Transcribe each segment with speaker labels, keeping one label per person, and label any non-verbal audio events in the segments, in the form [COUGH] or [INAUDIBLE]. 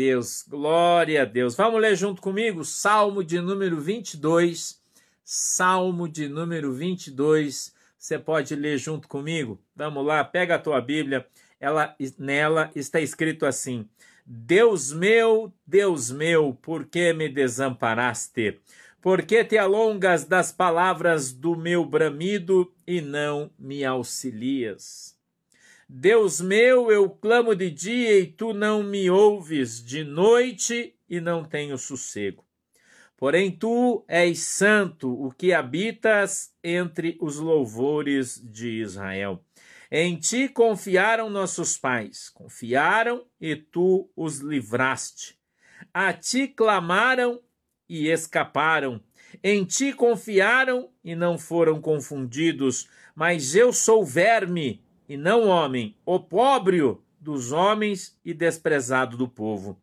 Speaker 1: Deus, glória a Deus. Vamos ler junto comigo? Salmo de número 22. Salmo de número 22. Você pode ler junto comigo? Vamos lá, pega a tua Bíblia. Ela, nela está escrito assim: Deus meu, Deus meu, por que me desamparaste? Por que te alongas das palavras do meu bramido e não me auxilias? Deus meu, eu clamo de dia e tu não me ouves, de noite e não tenho sossego. Porém, tu és santo, o que habitas entre os louvores de Israel. Em ti confiaram nossos pais, confiaram e tu os livraste. A ti clamaram e escaparam. Em ti confiaram e não foram confundidos. Mas eu sou verme e não homem, opróbrio dos homens e desprezado do povo.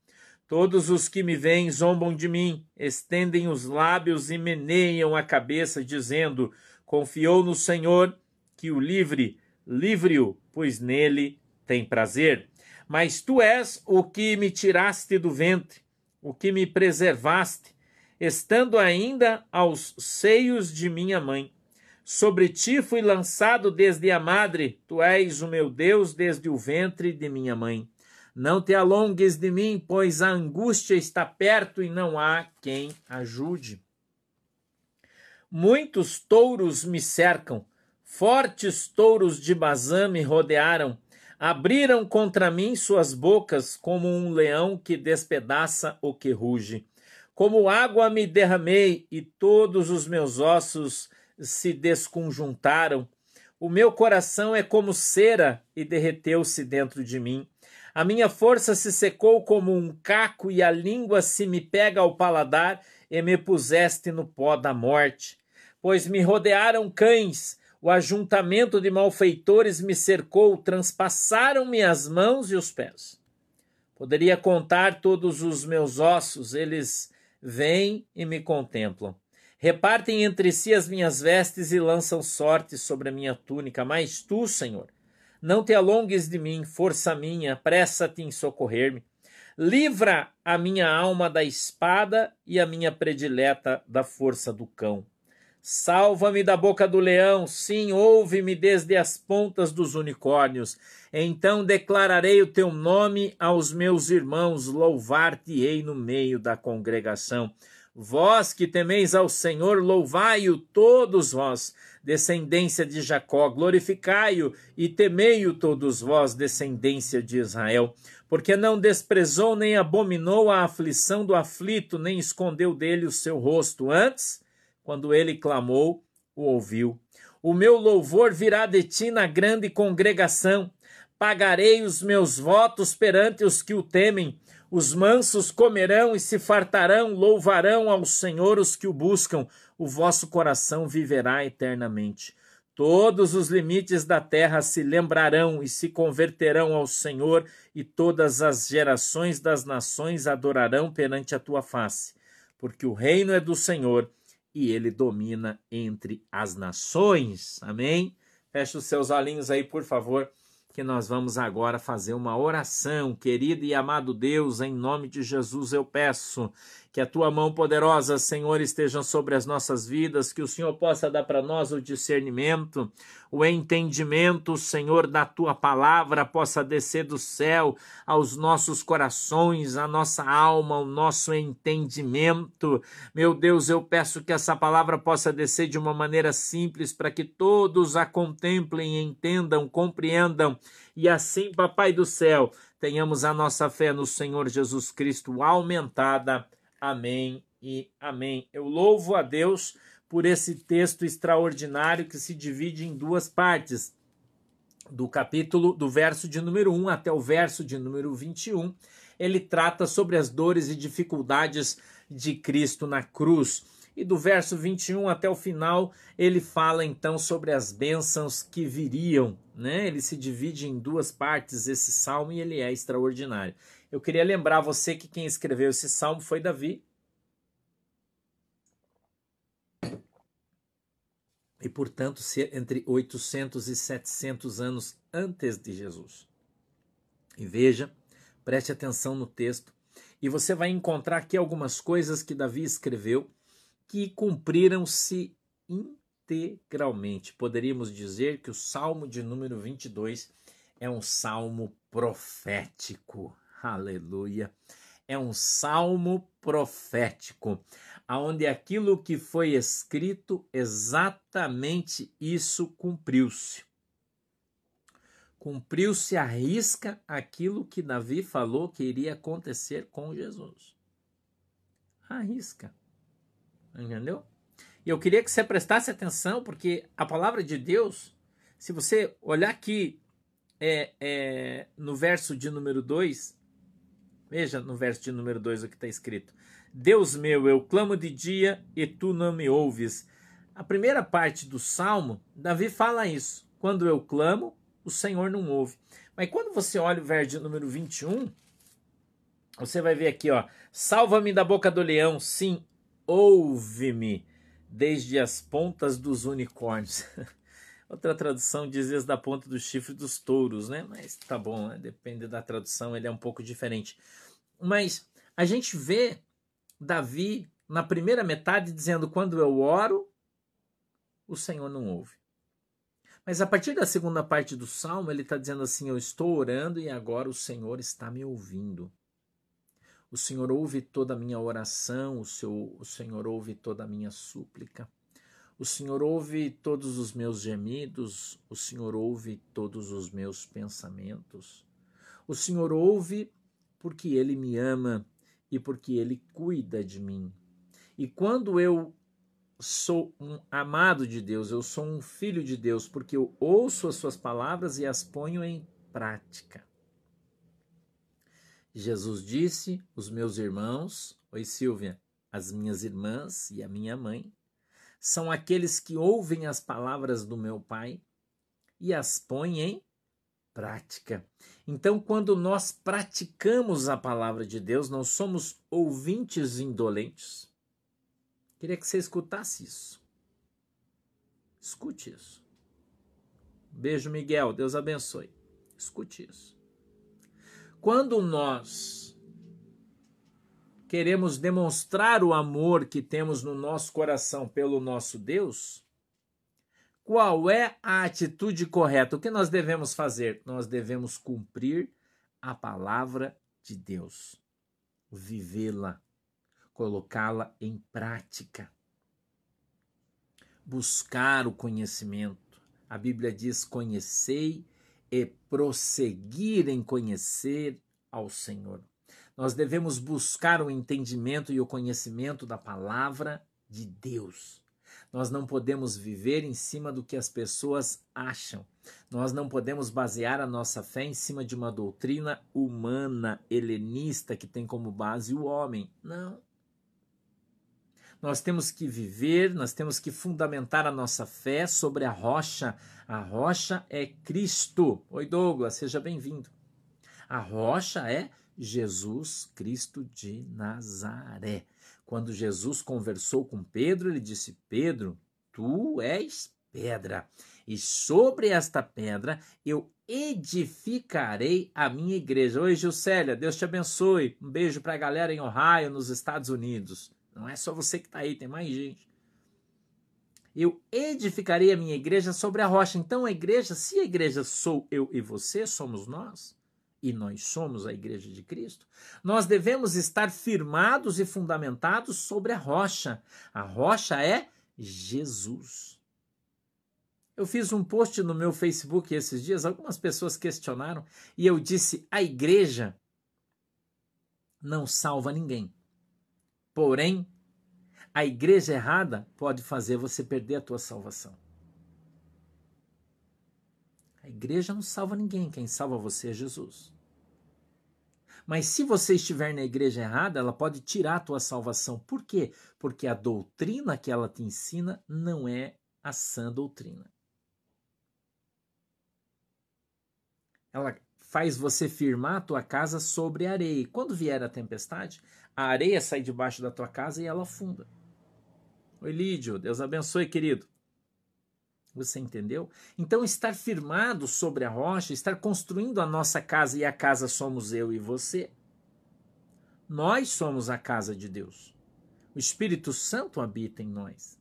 Speaker 1: Todos os que me veem zombam de mim, estendem os lábios e meneiam a cabeça, dizendo: Confiou no Senhor, que o livre, livre-o, pois nele tem prazer. Mas tu és o que me tiraste do ventre, o que me preservaste, estando ainda aos seios de minha mãe. Sobre ti fui lançado desde a madre, tu és o meu Deus desde o ventre de minha mãe. Não te alongues de mim, pois a angústia está perto e não há quem ajude. Muitos touros me cercam, fortes touros de Bazã me rodearam, abriram contra mim suas bocas como um leão que despedaça o que ruge. Como água me derramei e todos os meus ossos se desconjuntaram. O meu coração é como cera e derreteu-se dentro de mim. A minha força se secou como um caco e a língua se me pega ao paladar e me puseste no pó da morte. Pois me rodearam cães, o ajuntamento de malfeitores me cercou, transpassaram-me as mãos e os pés. Poderia contar todos os meus ossos, eles vêm e me contemplam. Repartem entre si as minhas vestes e lançam sorte sobre a minha túnica. Mas tu, Senhor, não te alongues de mim, força minha, pressa-te em socorrer-me. Livra a minha alma da espada e a minha predileta da força do cão. Salva-me da boca do leão, sim, ouve-me desde as pontas dos unicórnios. Então declararei o teu nome aos meus irmãos, louvar-te-ei no meio da congregação. Vós que temeis ao Senhor, louvai-o todos vós, descendência de Jacó, glorificai-o e temei-o todos vós, descendência de Israel, porque não desprezou nem abominou a aflição do aflito, nem escondeu dele o seu rosto. Antes, quando ele clamou, o ouviu. O meu louvor virá de ti na grande congregação. Pagarei os meus votos perante os que o temem os mansos comerão e se fartarão, louvarão ao Senhor os que o buscam, o vosso coração viverá eternamente. Todos os limites da terra se lembrarão e se converterão ao Senhor, e todas as gerações das nações adorarão perante a tua face, porque o reino é do Senhor e ele domina entre as nações. Amém? Feche os seus olhinhos aí, por favor que nós vamos agora fazer uma oração. Querido e amado Deus, em nome de Jesus eu peço que a tua mão poderosa, Senhor, esteja sobre as nossas vidas, que o Senhor possa dar para nós o discernimento, o entendimento, Senhor, da tua palavra possa descer do céu aos nossos corações, a nossa alma, o nosso entendimento. Meu Deus, eu peço que essa palavra possa descer de uma maneira simples para que todos a contemplem, entendam, compreendam e assim, Papai do céu, tenhamos a nossa fé no Senhor Jesus Cristo aumentada Amém e amém. Eu louvo a Deus por esse texto extraordinário que se divide em duas partes. Do capítulo, do verso de número 1 até o verso de número 21, ele trata sobre as dores e dificuldades de Cristo na cruz. E do verso 21 até o final, ele fala então sobre as bênçãos que viriam. Né? Ele se divide em duas partes, esse salmo, e ele é extraordinário. Eu queria lembrar você que quem escreveu esse salmo foi Davi. E, portanto, entre 800 e 700 anos antes de Jesus. E veja, preste atenção no texto, e você vai encontrar aqui algumas coisas que Davi escreveu que cumpriram-se integralmente. Poderíamos dizer que o Salmo de número 22 é um salmo profético. Aleluia. É um salmo profético, aonde aquilo que foi escrito, exatamente isso cumpriu-se. Cumpriu-se a risca aquilo que Davi falou que iria acontecer com Jesus. A risca. Entendeu? E eu queria que você prestasse atenção, porque a palavra de Deus, se você olhar aqui é, é, no verso de número 2, veja no verso de número 2 o que está escrito. Deus meu, eu clamo de dia e tu não me ouves. A primeira parte do salmo, Davi fala isso. Quando eu clamo, o Senhor não ouve. Mas quando você olha o verso de número 21, você vai ver aqui, ó. Salva-me da boca do leão, sim, ouve-me desde as pontas dos unicórnios. [LAUGHS] Outra tradução diz desde a ponta do chifre dos touros, né? Mas tá bom, né? depende da tradução, ele é um pouco diferente. Mas a gente vê Davi na primeira metade dizendo: Quando eu oro, o Senhor não ouve. Mas a partir da segunda parte do salmo, ele está dizendo assim: Eu estou orando e agora o Senhor está me ouvindo. O Senhor ouve toda a minha oração, o, seu, o Senhor ouve toda a minha súplica. O Senhor ouve todos os meus gemidos, o Senhor ouve todos os meus pensamentos. O Senhor ouve porque Ele me ama e porque Ele cuida de mim. E quando eu sou um amado de Deus, eu sou um filho de Deus, porque eu ouço as Suas palavras e as ponho em prática. Jesus disse: Os meus irmãos, oi Silvia, as minhas irmãs e a minha mãe, são aqueles que ouvem as palavras do meu Pai e as põem em prática. Então, quando nós praticamos a palavra de Deus, não somos ouvintes indolentes. Queria que você escutasse isso. Escute isso. Beijo, Miguel. Deus abençoe. Escute isso. Quando nós queremos demonstrar o amor que temos no nosso coração pelo nosso Deus, qual é a atitude correta? O que nós devemos fazer? Nós devemos cumprir a palavra de Deus, vivê-la, colocá-la em prática, buscar o conhecimento. A Bíblia diz: conhecei e prosseguir em conhecer ao Senhor. Nós devemos buscar o entendimento e o conhecimento da palavra de Deus. Nós não podemos viver em cima do que as pessoas acham. Nós não podemos basear a nossa fé em cima de uma doutrina humana, helenista, que tem como base o homem. Não. Nós temos que viver, nós temos que fundamentar a nossa fé sobre a rocha. A rocha é Cristo. Oi, Douglas, seja bem-vindo. A rocha é Jesus Cristo de Nazaré. Quando Jesus conversou com Pedro, ele disse: Pedro, tu és pedra, e sobre esta pedra eu edificarei a minha igreja. Oi, Gilcélia, Deus te abençoe. Um beijo para a galera em Ohio, nos Estados Unidos. Não é só você que está aí, tem mais gente. Eu edificarei a minha igreja sobre a rocha. Então, a igreja, se a igreja sou eu e você, somos nós, e nós somos a igreja de Cristo, nós devemos estar firmados e fundamentados sobre a rocha. A rocha é Jesus. Eu fiz um post no meu Facebook esses dias, algumas pessoas questionaram, e eu disse: a igreja não salva ninguém. Porém, a igreja errada pode fazer você perder a tua salvação. A igreja não salva ninguém, quem salva você é Jesus. Mas se você estiver na igreja errada, ela pode tirar a tua salvação. Por quê? Porque a doutrina que ela te ensina não é a sã doutrina. Ela faz você firmar a tua casa sobre areia. E quando vier a tempestade, a areia sai debaixo da tua casa e ela afunda. Oi, Lídio, Deus abençoe, querido. Você entendeu? Então, estar firmado sobre a rocha, estar construindo a nossa casa e a casa somos eu e você, Nós somos a casa de Deus. O Espírito Santo habita em nós.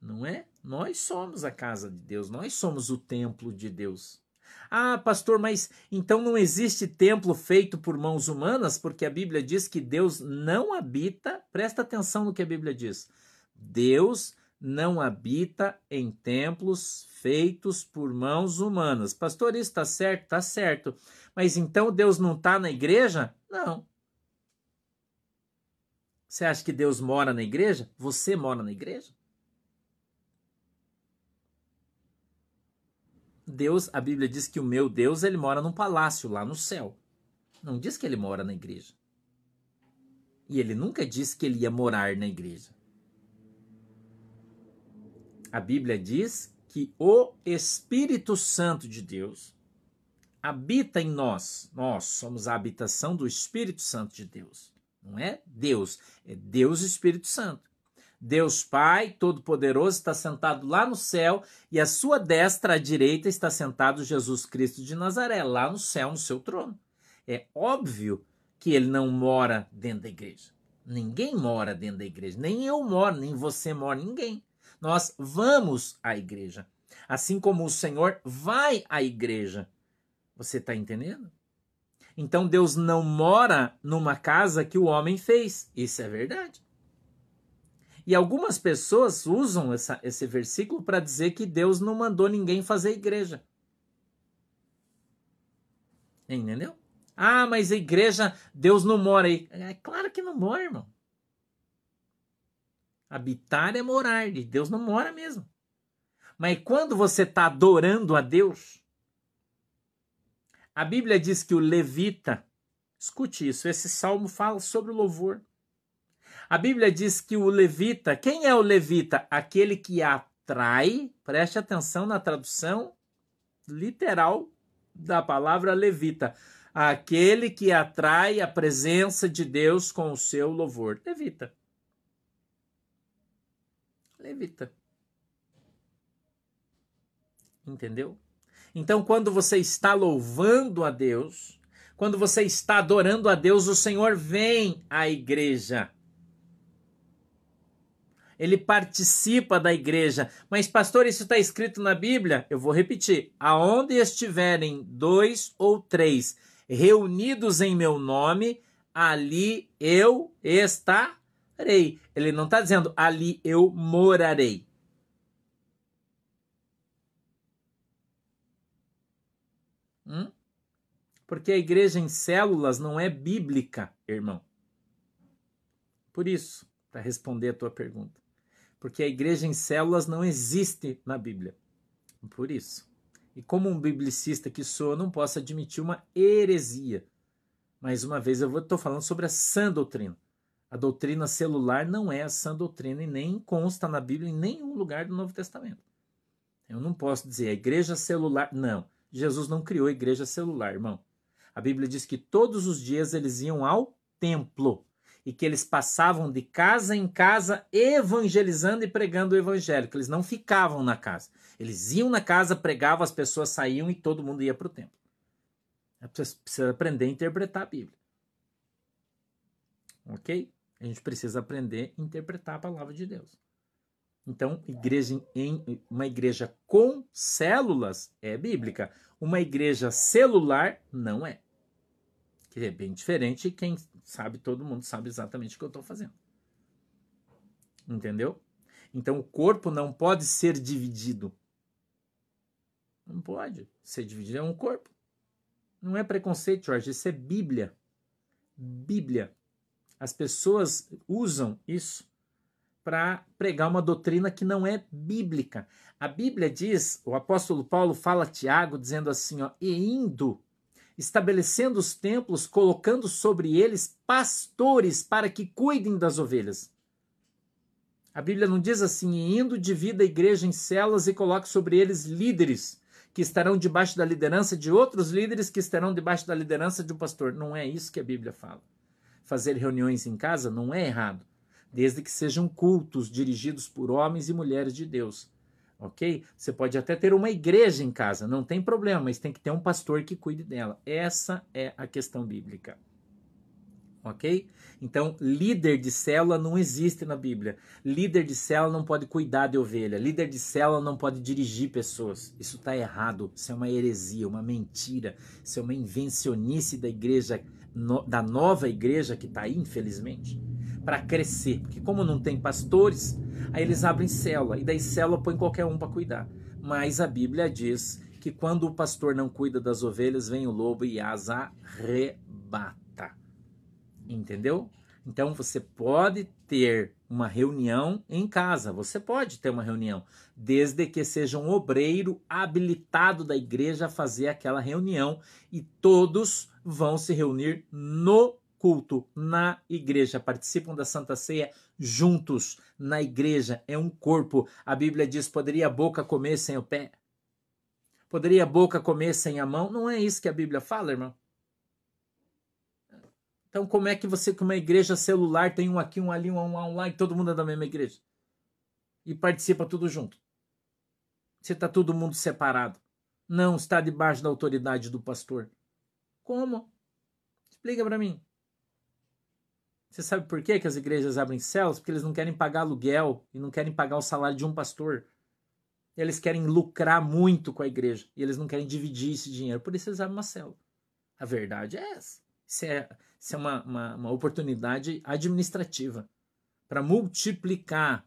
Speaker 1: Não é? Nós somos a casa de Deus, nós somos o templo de Deus. Ah, pastor, mas então não existe templo feito por mãos humanas, porque a Bíblia diz que Deus não habita. Presta atenção no que a Bíblia diz. Deus não habita em templos feitos por mãos humanas. Pastor, isso está certo? Está certo. Mas então Deus não está na igreja? Não. Você acha que Deus mora na igreja? Você mora na igreja? Deus, a Bíblia diz que o meu Deus, ele mora num palácio lá no céu. Não diz que ele mora na igreja. E ele nunca disse que ele ia morar na igreja. A Bíblia diz que o Espírito Santo de Deus habita em nós. Nós somos a habitação do Espírito Santo de Deus. Não é Deus, é Deus Espírito Santo. Deus Pai Todo-Poderoso está sentado lá no céu e à sua destra, à direita, está sentado Jesus Cristo de Nazaré, lá no céu, no seu trono. É óbvio que ele não mora dentro da igreja. Ninguém mora dentro da igreja. Nem eu moro, nem você mora, ninguém. Nós vamos à igreja. Assim como o Senhor vai à igreja. Você está entendendo? Então Deus não mora numa casa que o homem fez. Isso é verdade. E algumas pessoas usam essa, esse versículo para dizer que Deus não mandou ninguém fazer igreja. Entendeu? Ah, mas a igreja, Deus não mora aí. É claro que não mora, irmão. Habitar é morar, e Deus não mora mesmo. Mas quando você está adorando a Deus, a Bíblia diz que o levita, escute isso, esse salmo fala sobre o louvor. A Bíblia diz que o levita, quem é o levita? Aquele que atrai, preste atenção na tradução literal da palavra levita, aquele que atrai a presença de Deus com o seu louvor. Levita. Levita. Entendeu? Então, quando você está louvando a Deus, quando você está adorando a Deus, o Senhor vem à igreja ele participa da igreja. Mas, pastor, isso está escrito na Bíblia? Eu vou repetir: aonde estiverem dois ou três reunidos em meu nome, ali eu estarei. Ele não está dizendo ali eu morarei. Hum? Porque a igreja em células não é bíblica, irmão. Por isso, para responder a tua pergunta porque a igreja em células não existe na Bíblia. Por isso. E como um biblicista que sou, eu não posso admitir uma heresia. Mais uma vez, eu estou falando sobre a sã doutrina. A doutrina celular não é a sã doutrina e nem consta na Bíblia em nenhum lugar do Novo Testamento. Eu não posso dizer a igreja celular. Não. Jesus não criou a igreja celular, irmão. A Bíblia diz que todos os dias eles iam ao templo e que eles passavam de casa em casa evangelizando e pregando o evangelho, que eles não ficavam na casa. Eles iam na casa, pregavam, as pessoas saíam e todo mundo ia para o templo. Você precisa aprender a interpretar a Bíblia. Ok? A gente precisa aprender a interpretar a palavra de Deus. Então, igreja em, uma igreja com células é bíblica. Uma igreja celular não é. Que é bem diferente. Quem sabe, todo mundo sabe exatamente o que eu estou fazendo. Entendeu? Então o corpo não pode ser dividido. Não pode ser dividido, é um corpo. Não é preconceito, Jorge, isso é Bíblia. Bíblia. As pessoas usam isso para pregar uma doutrina que não é bíblica. A Bíblia diz, o apóstolo Paulo fala a Tiago dizendo assim, ó, e indo estabelecendo os templos, colocando sobre eles pastores para que cuidem das ovelhas. A Bíblia não diz assim, indo divida a igreja em celas e coloque sobre eles líderes que estarão debaixo da liderança de outros líderes que estarão debaixo da liderança de um pastor. Não é isso que a Bíblia fala. Fazer reuniões em casa não é errado, desde que sejam cultos dirigidos por homens e mulheres de Deus ok? Você pode até ter uma igreja em casa, não tem problema, mas tem que ter um pastor que cuide dela. Essa é a questão bíblica. Ok? Então, líder de célula não existe na Bíblia. Líder de célula não pode cuidar de ovelha. Líder de célula não pode dirigir pessoas. Isso está errado. Isso é uma heresia, uma mentira. Isso é uma invencionice da igreja, da nova igreja que está aí, infelizmente, para crescer. Porque, como não tem pastores, aí eles abrem célula. E daí, célula põe qualquer um para cuidar. Mas a Bíblia diz que quando o pastor não cuida das ovelhas, vem o lobo e as arrebata. Entendeu? Então você pode ter uma reunião em casa, você pode ter uma reunião, desde que seja um obreiro habilitado da igreja a fazer aquela reunião e todos vão se reunir no culto, na igreja, participam da Santa Ceia juntos, na igreja, é um corpo. A Bíblia diz: poderia a boca comer sem o pé? Poderia a boca comer sem a mão? Não é isso que a Bíblia fala, irmão? Então, como é que você, com uma igreja celular, tem um aqui, um ali, um lá, um lá, e todo mundo é da mesma igreja? E participa tudo junto? Você está todo mundo separado. Não está debaixo da autoridade do pastor. Como? Explica para mim. Você sabe por que, que as igrejas abrem céus? Porque eles não querem pagar aluguel e não querem pagar o salário de um pastor. Eles querem lucrar muito com a igreja e eles não querem dividir esse dinheiro. Por isso eles abrem uma célula. A verdade é essa. Isso é, isso é uma, uma, uma oportunidade administrativa para multiplicar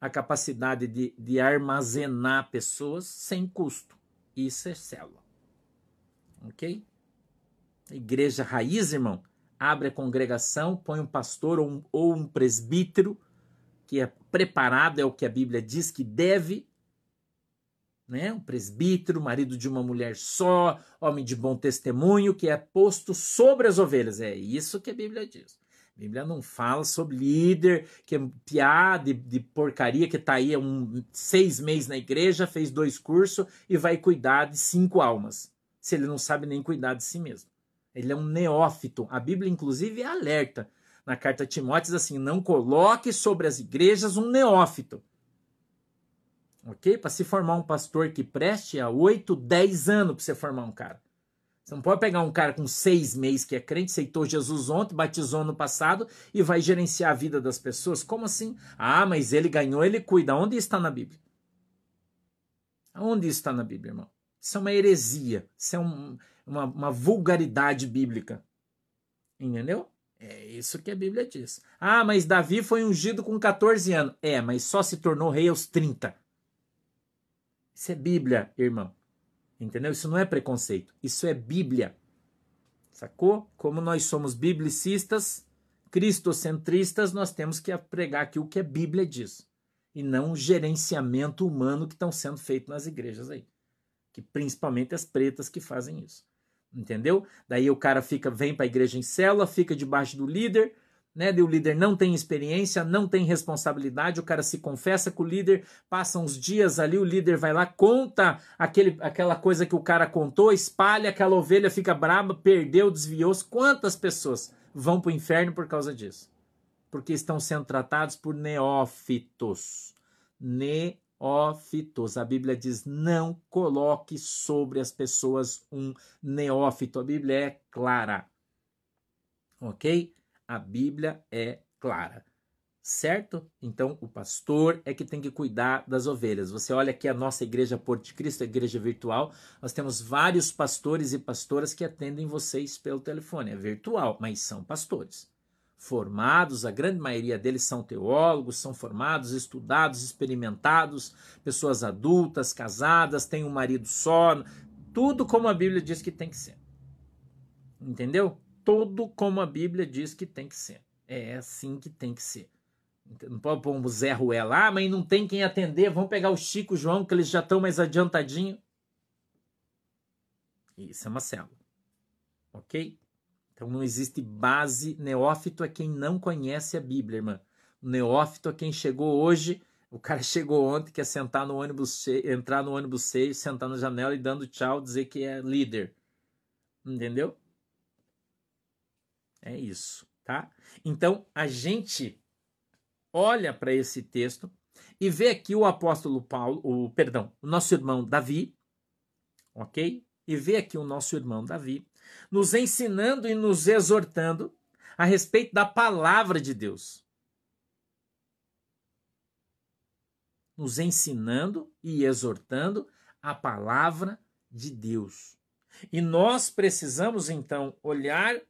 Speaker 1: a capacidade de, de armazenar pessoas sem custo. Isso é célula. Ok? Igreja raiz, irmão, abre a congregação, põe um pastor ou um, ou um presbítero que é preparado, é o que a Bíblia diz que deve, né? um presbítero, marido de uma mulher só, homem de bom testemunho, que é posto sobre as ovelhas. É isso que a Bíblia diz. A Bíblia não fala sobre líder, que é piada de, de porcaria, que está aí um, seis meses na igreja, fez dois cursos e vai cuidar de cinco almas, se ele não sabe nem cuidar de si mesmo. Ele é um neófito. A Bíblia, inclusive, é alerta. Na carta a Timóteo, assim: não coloque sobre as igrejas um neófito ok? Para se formar um pastor que preste a 8, 10 anos para você formar um cara. Você não pode pegar um cara com seis meses que é crente, aceitou Jesus ontem, batizou no passado e vai gerenciar a vida das pessoas. Como assim? Ah, mas ele ganhou, ele cuida. Onde está na Bíblia? Onde está na Bíblia, irmão? Isso é uma heresia. Isso é um, uma, uma vulgaridade bíblica. Entendeu? É isso que a Bíblia diz. Ah, mas Davi foi ungido com 14 anos. É, mas só se tornou rei aos 30. Isso é Bíblia, irmão. Entendeu? Isso não é preconceito. Isso é Bíblia. Sacou? Como nós somos biblicistas, cristocentristas, nós temos que pregar aqui o que a Bíblia diz. E não o gerenciamento humano que estão sendo feito nas igrejas aí. Que principalmente as pretas que fazem isso. Entendeu? Daí o cara fica, vem para a igreja em célula, fica debaixo do líder, né? o líder não tem experiência, não tem responsabilidade, o cara se confessa com o líder, passa uns dias ali, o líder vai lá, conta aquele, aquela coisa que o cara contou, espalha, aquela ovelha fica braba, perdeu, desviou-se. Quantas pessoas vão para o inferno por causa disso? Porque estão sendo tratados por neófitos. Neófitos. A Bíblia diz: não coloque sobre as pessoas um neófito. A Bíblia é clara. Ok? a Bíblia é clara. Certo? Então, o pastor é que tem que cuidar das ovelhas. Você olha aqui a nossa igreja Porto de Cristo, a igreja virtual. Nós temos vários pastores e pastoras que atendem vocês pelo telefone. É virtual, mas são pastores. Formados, a grande maioria deles são teólogos, são formados, estudados, experimentados, pessoas adultas, casadas, têm um marido só, tudo como a Bíblia diz que tem que ser. Entendeu? todo como a Bíblia diz que tem que ser. É assim que tem que ser. Não pode pôr um Zé Ruela, ah, mas não tem quem atender, vamos pegar o Chico o João, que eles já estão mais adiantadinho. Isso é uma célula. Ok? Então não existe base. Neófito é quem não conhece a Bíblia, irmã. Neófito é quem chegou hoje. O cara [LAUGHS] chegou ontem, quer sentar no ônibus cheio, entrar no ônibus cheio, sentar na janela e dando tchau, dizer que é líder. Entendeu? É isso, tá? Então a gente olha para esse texto e vê aqui o apóstolo Paulo, o perdão, o nosso irmão Davi, ok? E vê aqui o nosso irmão Davi nos ensinando e nos exortando a respeito da palavra de Deus. Nos ensinando e exortando a palavra de Deus. E nós precisamos então olhar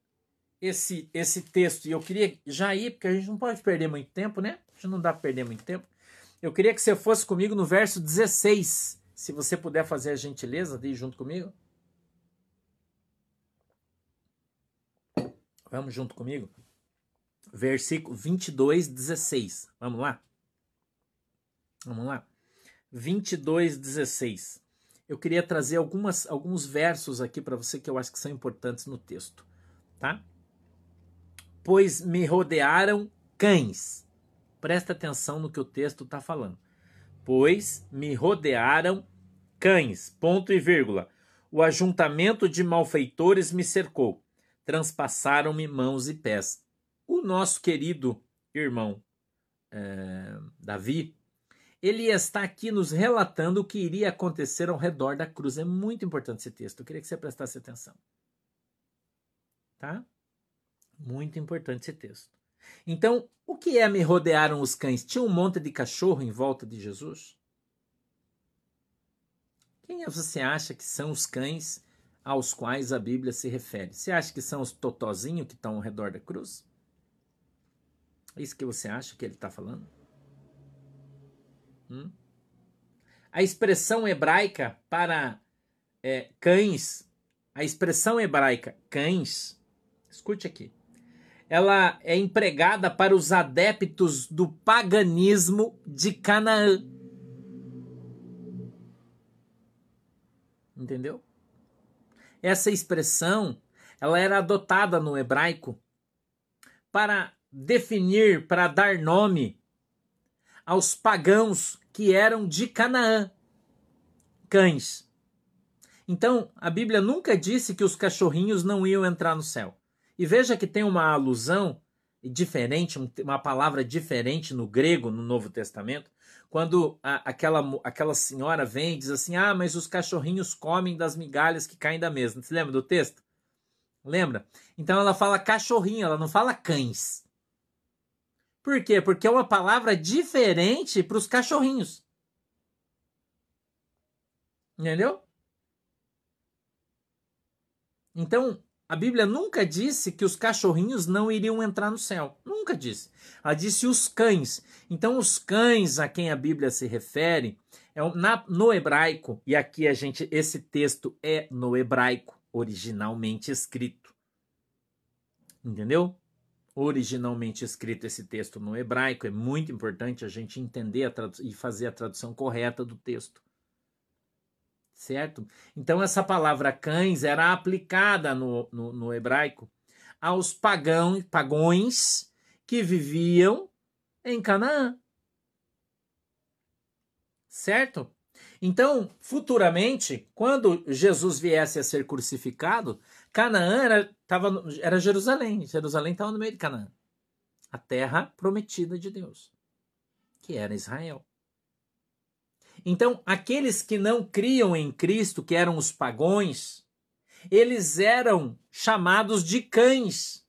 Speaker 1: esse esse texto. E eu queria já ir, porque a gente não pode perder muito tempo, né? A gente não dá para perder muito tempo. Eu queria que você fosse comigo no verso 16. Se você puder fazer a gentileza de ir junto comigo. Vamos junto comigo? Versículo 22, 16. Vamos lá? Vamos lá? 22, 16. Eu queria trazer algumas, alguns versos aqui para você que eu acho que são importantes no texto, tá? Pois me rodearam cães. Presta atenção no que o texto está falando. Pois me rodearam cães. Ponto e vírgula. O ajuntamento de malfeitores me cercou transpassaram-me mãos e pés. O nosso querido irmão é, Davi, ele está aqui nos relatando o que iria acontecer ao redor da cruz. É muito importante esse texto. Eu queria que você prestasse atenção. Tá? Muito importante esse texto. Então, o que é me rodearam os cães? Tinha um monte de cachorro em volta de Jesus? Quem você acha que são os cães aos quais a Bíblia se refere. Você acha que são os totozinhos que estão ao redor da cruz? É isso que você acha que ele está falando? Hum? A expressão hebraica para é, cães, a expressão hebraica cães, escute aqui, ela é empregada para os adeptos do paganismo de Canaã. Entendeu? Essa expressão, ela era adotada no hebraico para definir, para dar nome aos pagãos que eram de Canaã, cães. Então, a Bíblia nunca disse que os cachorrinhos não iam entrar no céu. E veja que tem uma alusão diferente, uma palavra diferente no grego, no Novo Testamento, quando a, aquela, aquela senhora vem e diz assim: Ah, mas os cachorrinhos comem das migalhas que caem da mesa. Você lembra do texto? Lembra? Então ela fala cachorrinho, ela não fala cães. Por quê? Porque é uma palavra diferente para os cachorrinhos. Entendeu? Então, a Bíblia nunca disse que os cachorrinhos não iriam entrar no céu. Nunca disse. Ela disse os cães. Então, os cães a quem a Bíblia se refere é na, no hebraico, e aqui a gente, esse texto é no hebraico, originalmente escrito. Entendeu? Originalmente escrito esse texto no hebraico, é muito importante a gente entender e fazer a tradução correta do texto certo? Então, essa palavra cães era aplicada no, no, no hebraico aos pagão, pagões que viviam em Canaã. Certo? Então, futuramente, quando Jesus viesse a ser crucificado, Canaã era, tava, era Jerusalém. Jerusalém estava no meio de Canaã. A terra prometida de Deus, que era Israel. Então, aqueles que não criam em Cristo, que eram os pagões, eles eram chamados de cães.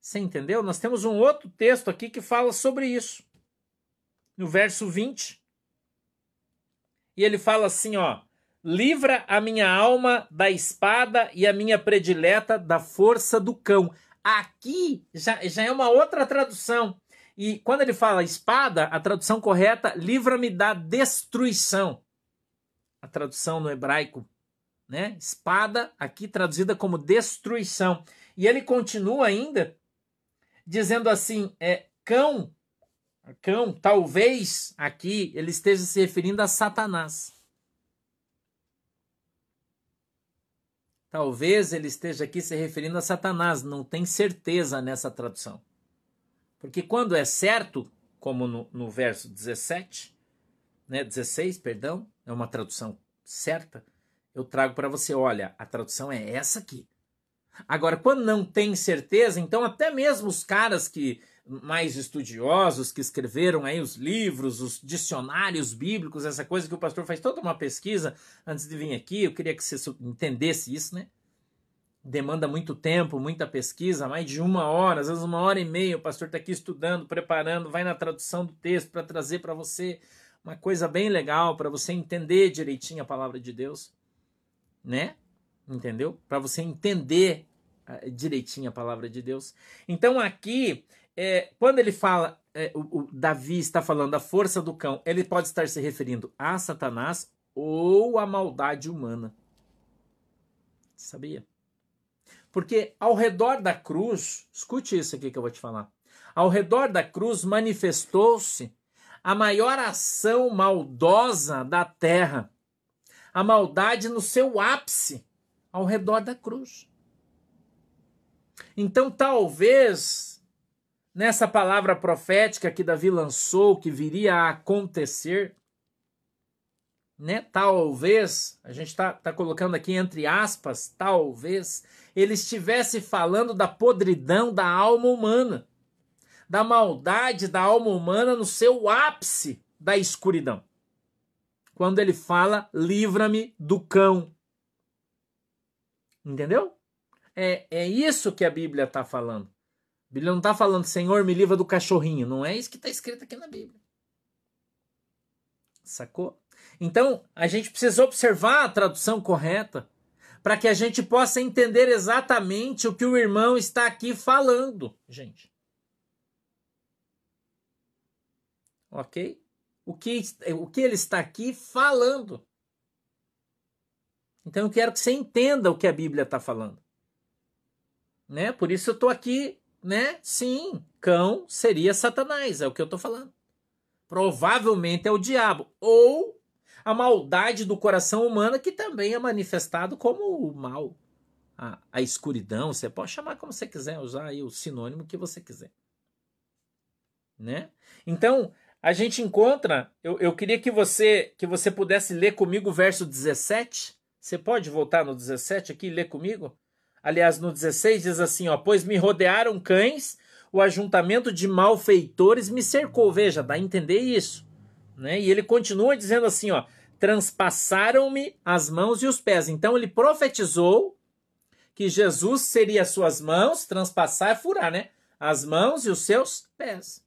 Speaker 1: Você entendeu? Nós temos um outro texto aqui que fala sobre isso. No verso 20. E ele fala assim, ó: Livra a minha alma da espada e a minha predileta da força do cão. Aqui já, já é uma outra tradução. E quando ele fala espada, a tradução correta, livra-me da destruição. A tradução no hebraico, né? Espada, aqui traduzida como destruição. E ele continua ainda dizendo assim: é cão, cão, talvez aqui ele esteja se referindo a Satanás. Talvez ele esteja aqui se referindo a Satanás, não tem certeza nessa tradução. Porque quando é certo, como no, no verso 17, né, 16, perdão, é uma tradução certa, eu trago para você, olha, a tradução é essa aqui. Agora, quando não tem certeza, então até mesmo os caras que mais estudiosos que escreveram aí os livros, os dicionários bíblicos, essa coisa que o pastor faz toda uma pesquisa antes de vir aqui, eu queria que você entendesse isso, né? Demanda muito tempo, muita pesquisa, mais de uma hora, às vezes uma hora e meia, o pastor está aqui estudando, preparando, vai na tradução do texto para trazer para você uma coisa bem legal, para você entender direitinho a palavra de Deus, né? Entendeu? Para você entender direitinho a palavra de Deus. Então aqui, é, quando ele fala, é, o, o Davi está falando da força do cão, ele pode estar se referindo a Satanás ou a maldade humana. Sabia? Porque ao redor da cruz, escute isso aqui que eu vou te falar. Ao redor da cruz manifestou-se a maior ação maldosa da terra. A maldade no seu ápice, ao redor da cruz. Então, talvez, nessa palavra profética que Davi lançou, que viria a acontecer, né? Talvez, a gente está tá colocando aqui entre aspas, talvez ele estivesse falando da podridão da alma humana, da maldade da alma humana no seu ápice da escuridão. Quando ele fala, livra-me do cão. Entendeu? É, é isso que a Bíblia está falando. A Bíblia não está falando, Senhor, me livra do cachorrinho. Não é isso que está escrito aqui na Bíblia. Sacou? Então, a gente precisa observar a tradução correta para que a gente possa entender exatamente o que o irmão está aqui falando, gente. Ok? O que, o que ele está aqui falando. Então eu quero que você entenda o que a Bíblia está falando. Né? Por isso eu estou aqui, né? Sim, cão seria Satanás, é o que eu estou falando. Provavelmente é o diabo. Ou a maldade do coração humano, que também é manifestado como o mal, a, a escuridão. Você pode chamar como você quiser, usar aí o sinônimo que você quiser. Né? Então, a gente encontra. Eu, eu queria que você que você pudesse ler comigo o verso 17. Você pode voltar no 17 aqui e ler comigo? Aliás, no 16 diz assim: ó, Pois me rodearam cães, o ajuntamento de malfeitores me cercou. Veja, dá a entender isso. Né? E ele continua dizendo assim, ó, transpassaram-me as mãos e os pés. Então ele profetizou que Jesus seria suas mãos, transpassar é furar, né? As mãos e os seus pés.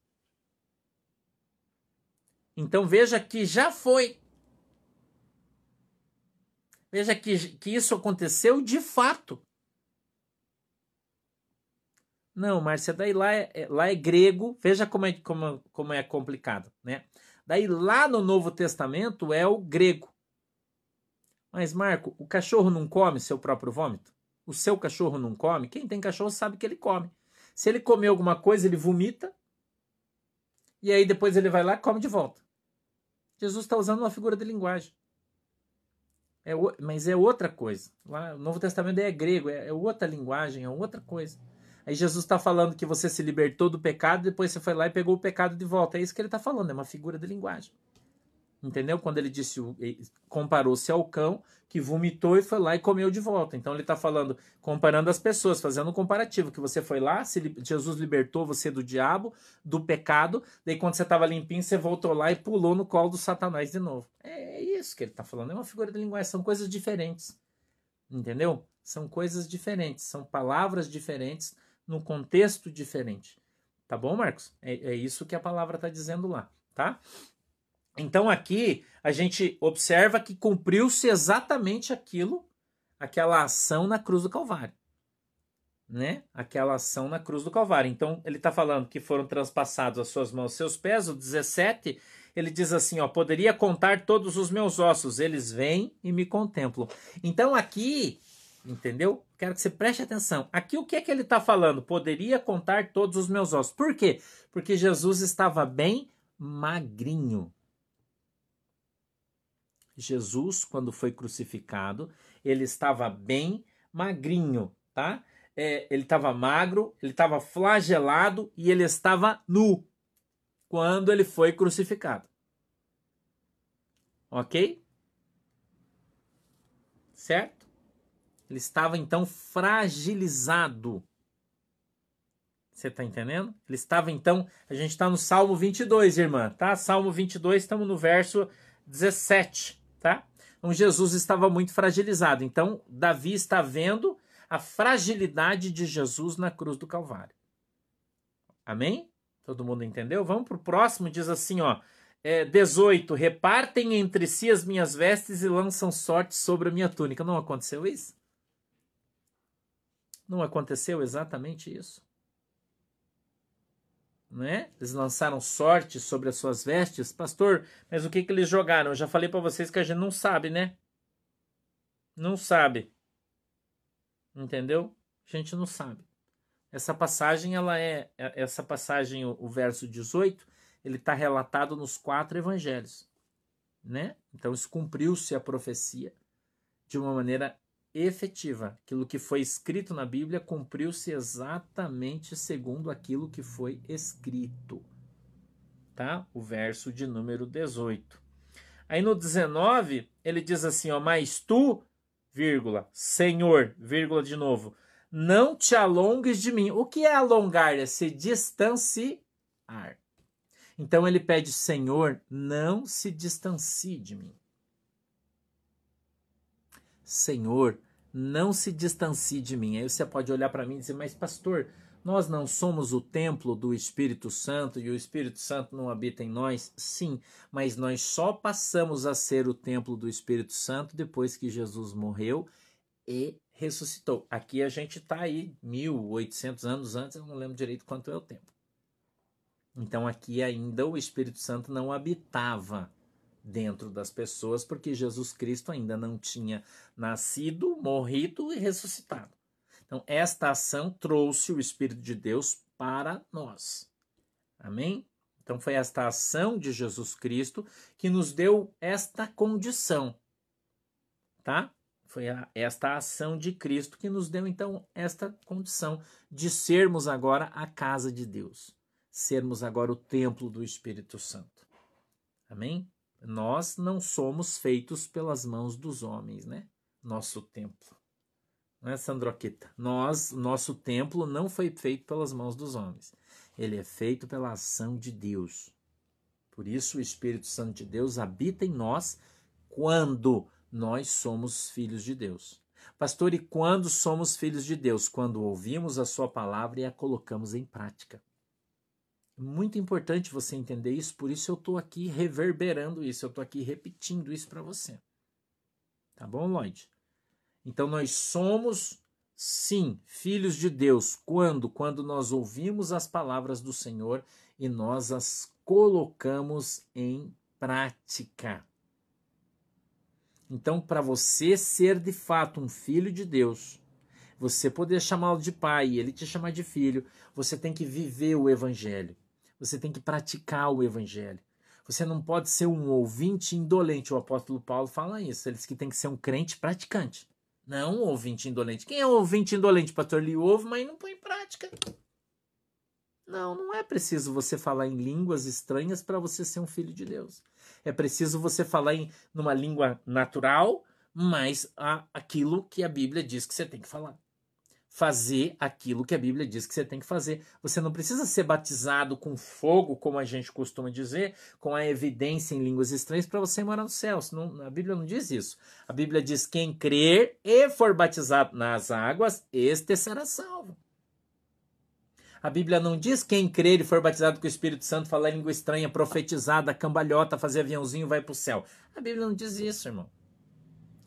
Speaker 1: Então veja que já foi. Veja que, que isso aconteceu de fato. Não, Márcia, daí lá é, é lá é grego. Veja como é, como, como é complicado, né? Daí lá no Novo Testamento é o grego. Mas, Marco, o cachorro não come seu próprio vômito? O seu cachorro não come? Quem tem cachorro sabe que ele come. Se ele comer alguma coisa, ele vomita. E aí depois ele vai lá e come de volta. Jesus está usando uma figura de linguagem. É, mas é outra coisa. Lá, o Novo Testamento é grego, é, é outra linguagem, é outra coisa. Aí Jesus está falando que você se libertou do pecado, depois você foi lá e pegou o pecado de volta. É isso que ele está falando, é uma figura de linguagem. Entendeu? Quando ele disse, comparou-se ao cão que vomitou e foi lá e comeu de volta. Então ele está falando, comparando as pessoas, fazendo um comparativo, que você foi lá, se, Jesus libertou você do diabo, do pecado, daí quando você estava limpinho, você voltou lá e pulou no colo do Satanás de novo. É isso que ele está falando, é uma figura de linguagem, são coisas diferentes. Entendeu? São coisas diferentes, são palavras diferentes, num contexto diferente. Tá bom, Marcos? É, é isso que a palavra está dizendo lá, tá? Então aqui a gente observa que cumpriu-se exatamente aquilo, aquela ação na cruz do Calvário. Né? Aquela ação na cruz do Calvário. Então ele está falando que foram transpassados as suas mãos, seus pés. O 17 ele diz assim: ó, poderia contar todos os meus ossos, eles vêm e me contemplam. Então aqui Entendeu? Quero que você preste atenção. Aqui o que é que ele está falando? Poderia contar todos os meus ossos. Por quê? Porque Jesus estava bem magrinho. Jesus, quando foi crucificado, ele estava bem magrinho, tá? É, ele estava magro, ele estava flagelado e ele estava nu quando ele foi crucificado. Ok? Certo? Ele estava então fragilizado. Você está entendendo? Ele estava então. A gente está no Salmo 22, irmã, tá? Salmo 22, estamos no verso 17, tá? Então Jesus estava muito fragilizado. Então Davi está vendo a fragilidade de Jesus na cruz do Calvário. Amém? Todo mundo entendeu? Vamos para o próximo, diz assim, ó. É, 18. Repartem entre si as minhas vestes e lançam sorte sobre a minha túnica. Não aconteceu isso? Não aconteceu exatamente isso? Né? Eles lançaram sorte sobre as suas vestes. Pastor, mas o que, que eles jogaram? Eu já falei para vocês que a gente não sabe, né? Não sabe. Entendeu? A gente não sabe. Essa passagem, ela é. é essa passagem, o, verso 18, ele está relatado nos quatro evangelhos. Né? Então, isso cumpriu-se a profecia de uma maneira efetiva. Aquilo que foi escrito na Bíblia cumpriu-se exatamente segundo aquilo que foi escrito. Tá? O verso de número 18. Aí no 19, ele diz assim, ó, mas tu, vírgula, Senhor, vírgula de novo, não te alongues de mim. O que é alongar? É se distanciar. Então ele pede, Senhor, não se distancie de mim. Senhor, não se distancie de mim. Aí você pode olhar para mim e dizer, mas pastor, nós não somos o templo do Espírito Santo e o Espírito Santo não habita em nós? Sim, mas nós só passamos a ser o templo do Espírito Santo depois que Jesus morreu e ressuscitou. Aqui a gente está aí 1800 anos antes, eu não lembro direito quanto é o tempo. Então aqui ainda o Espírito Santo não habitava dentro das pessoas, porque Jesus Cristo ainda não tinha nascido, morrido e ressuscitado. Então, esta ação trouxe o Espírito de Deus para nós. Amém? Então, foi esta ação de Jesus Cristo que nos deu esta condição, tá? Foi a, esta ação de Cristo que nos deu, então, esta condição de sermos agora a casa de Deus, sermos agora o templo do Espírito Santo. Amém? Nós não somos feitos pelas mãos dos homens, né? Nosso templo. Não é, Sandroquita? Nós, nosso templo não foi feito pelas mãos dos homens. Ele é feito pela ação de Deus. Por isso o Espírito Santo de Deus habita em nós quando nós somos filhos de Deus. Pastor, e quando somos filhos de Deus? Quando ouvimos a sua palavra e a colocamos em prática. Muito importante você entender isso, por isso eu estou aqui reverberando isso, eu estou aqui repetindo isso para você. Tá bom, Lloyd? Então nós somos, sim, filhos de Deus. Quando? Quando nós ouvimos as palavras do Senhor e nós as colocamos em prática. Então, para você ser de fato um filho de Deus, você poder chamá-lo de pai e ele te chamar de filho, você tem que viver o evangelho. Você tem que praticar o evangelho. Você não pode ser um ouvinte indolente. O apóstolo Paulo fala isso. Ele diz que tem que ser um crente praticante. Não um ouvinte indolente. Quem é um ouvinte indolente, pastor? Ele ouve, mas não põe em prática. Não, não é preciso você falar em línguas estranhas para você ser um filho de Deus. É preciso você falar em numa língua natural, mas a, aquilo que a Bíblia diz que você tem que falar fazer aquilo que a Bíblia diz que você tem que fazer. Você não precisa ser batizado com fogo, como a gente costuma dizer, com a evidência em línguas estranhas para você morar no céu. Não, a Bíblia não diz isso. A Bíblia diz: quem crer e for batizado nas águas, este será salvo. A Bíblia não diz quem crer e for batizado com o Espírito Santo, falar língua estranha, profetizada, cambalhota, fazer aviãozinho, vai para o céu. A Bíblia não diz isso, irmão.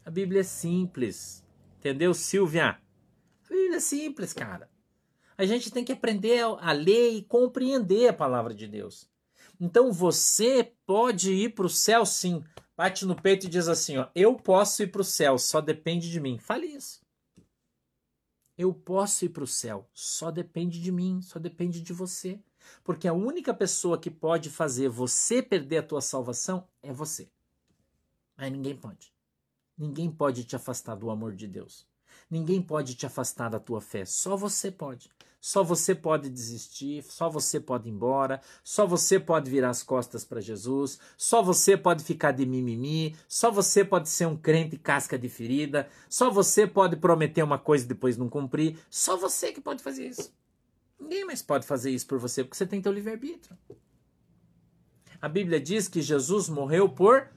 Speaker 1: A Bíblia é simples. Entendeu, Silvia? Bíblia é simples, cara. A gente tem que aprender a ler e compreender a palavra de Deus. Então você pode ir para o céu sim. Bate no peito e diz assim: ó, Eu posso ir para o céu, só depende de mim. Fale isso. Eu posso ir para o céu, só depende de mim, só depende de você. Porque a única pessoa que pode fazer você perder a tua salvação é você. Mas ninguém pode. Ninguém pode te afastar do amor de Deus. Ninguém pode te afastar da tua fé, só você pode. Só você pode desistir, só você pode ir embora, só você pode virar as costas para Jesus, só você pode ficar de mimimi, só você pode ser um crente casca de ferida, só você pode prometer uma coisa e depois não cumprir, só você que pode fazer isso. Ninguém mais pode fazer isso por você, porque você tem teu livre-arbítrio. A Bíblia diz que Jesus morreu por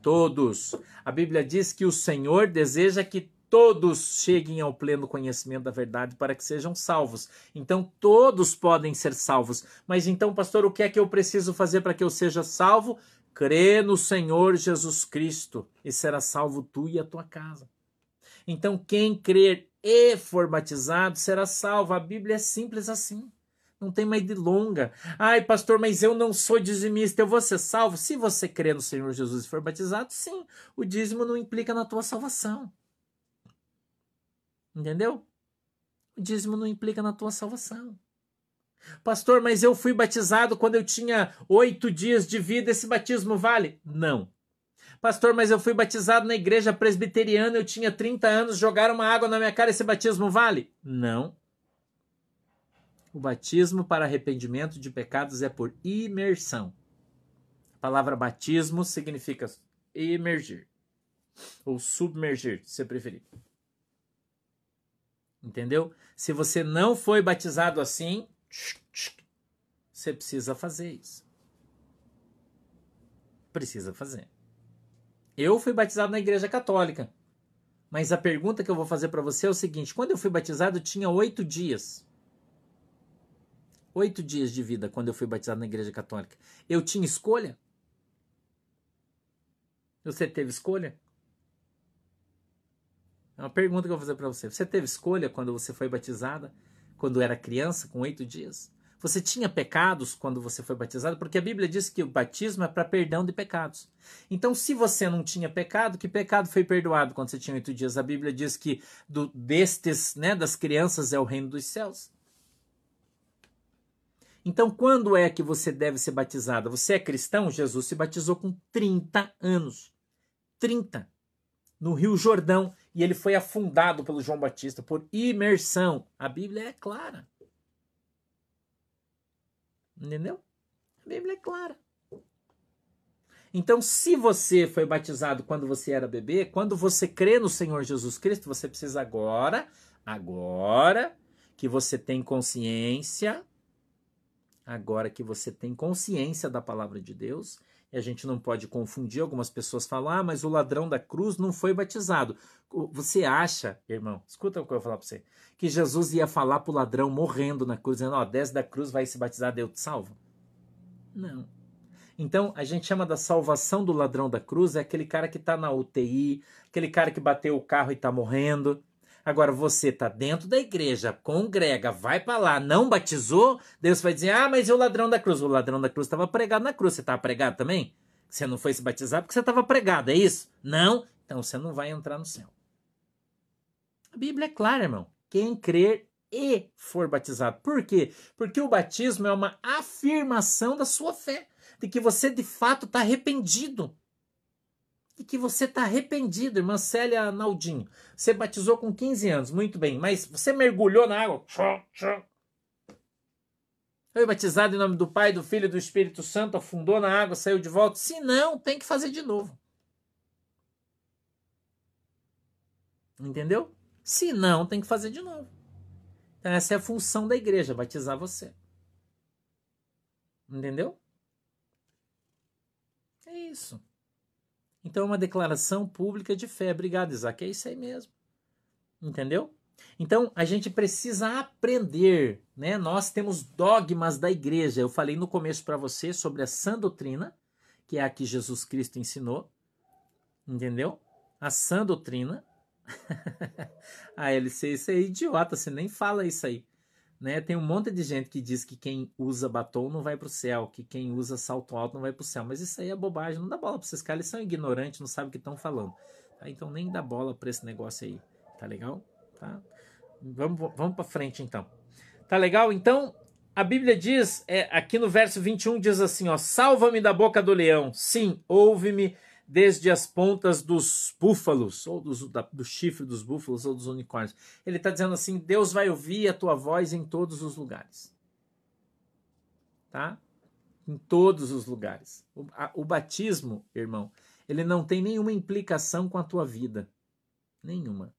Speaker 1: todos. A Bíblia diz que o Senhor deseja que todos cheguem ao pleno conhecimento da verdade para que sejam salvos. Então todos podem ser salvos. Mas então, pastor, o que é que eu preciso fazer para que eu seja salvo? Crê no Senhor Jesus Cristo e será salvo tu e a tua casa. Então, quem crer e for batizado será salvo. A Bíblia é simples assim. Não tem mais de longa. Ai, pastor, mas eu não sou dizimista, eu vou ser salvo? Se você crer no Senhor Jesus e for batizado, sim. O dízimo não implica na tua salvação. Entendeu? O dízimo não implica na tua salvação. Pastor, mas eu fui batizado quando eu tinha oito dias de vida, esse batismo vale? Não. Pastor, mas eu fui batizado na igreja presbiteriana, eu tinha 30 anos, jogaram uma água na minha cara, esse batismo vale? Não. O batismo para arrependimento de pecados é por imersão. A palavra batismo significa emergir ou submergir, se preferir. Entendeu? Se você não foi batizado assim, você precisa fazer isso. Precisa fazer. Eu fui batizado na igreja católica. Mas a pergunta que eu vou fazer para você é o seguinte: quando eu fui batizado, eu tinha oito dias. Oito dias de vida quando eu fui batizado na igreja católica. Eu tinha escolha? Você teve escolha? É uma pergunta que eu vou fazer para você. Você teve escolha quando você foi batizada? Quando era criança, com oito dias? Você tinha pecados quando você foi batizado? Porque a Bíblia diz que o batismo é para perdão de pecados. Então, se você não tinha pecado, que pecado foi perdoado quando você tinha oito dias? A Bíblia diz que do, destes, né, das crianças é o reino dos céus. Então, quando é que você deve ser batizado? Você é cristão? Jesus se batizou com 30 anos. 30. No Rio Jordão. E ele foi afundado pelo João Batista por imersão. A Bíblia é clara. Entendeu? A Bíblia é clara. Então, se você foi batizado quando você era bebê, quando você crê no Senhor Jesus Cristo, você precisa agora, agora que você tem consciência, agora que você tem consciência da palavra de Deus, e a gente não pode confundir, algumas pessoas falam, ah, mas o ladrão da cruz não foi batizado. Você acha, irmão, escuta o que eu vou falar para você, que Jesus ia falar para o ladrão morrendo na cruz, dizendo, ó, oh, desce da cruz, vai se batizar, Deus te salva? Não. Então, a gente chama da salvação do ladrão da cruz, é aquele cara que está na UTI, aquele cara que bateu o carro e está morrendo. Agora, você está dentro da igreja, congrega, vai para lá, não batizou, Deus vai dizer, ah, mas e o ladrão da cruz? O ladrão da cruz estava pregado na cruz, você estava pregado também? Você não foi se batizar porque você estava pregado, é isso? Não? Então você não vai entrar no céu. A Bíblia é clara, irmão. Quem crer e for batizado. Por quê? Porque o batismo é uma afirmação da sua fé, de que você de fato está arrependido. E que você está arrependido, irmã Célia Naldinho. Você batizou com 15 anos, muito bem, mas você mergulhou na água. Foi batizado em nome do Pai, do Filho e do Espírito Santo, afundou na água, saiu de volta. Se não, tem que fazer de novo. Entendeu? Se não, tem que fazer de novo. Então, essa é a função da igreja, batizar você. Entendeu? É isso. Então, é uma declaração pública de fé. Obrigado, Isaac. É isso aí mesmo. Entendeu? Então, a gente precisa aprender, né? Nós temos dogmas da igreja. Eu falei no começo para você sobre a sã doutrina, que é a que Jesus Cristo ensinou. Entendeu? A sã doutrina. [LAUGHS] a LC, isso é idiota, você nem fala isso aí. Né? Tem um monte de gente que diz que quem usa batom não vai para o céu, que quem usa salto alto não vai para o céu. Mas isso aí é bobagem, não dá bola para esses caras, eles são ignorantes, não sabem o que estão falando. Tá? Então nem dá bola para esse negócio aí, tá legal? Tá? Vamos, vamos para frente então. Tá legal? Então, a Bíblia diz, é, aqui no verso 21 diz assim, ó, salva-me da boca do leão. Sim, ouve-me desde as pontas dos búfalos, ou dos, da, do chifre dos búfalos, ou dos unicórnios. Ele está dizendo assim: Deus vai ouvir a tua voz em todos os lugares. Tá? Em todos os lugares. O, a, o batismo, irmão, ele não tem nenhuma implicação com a tua vida. Nenhuma.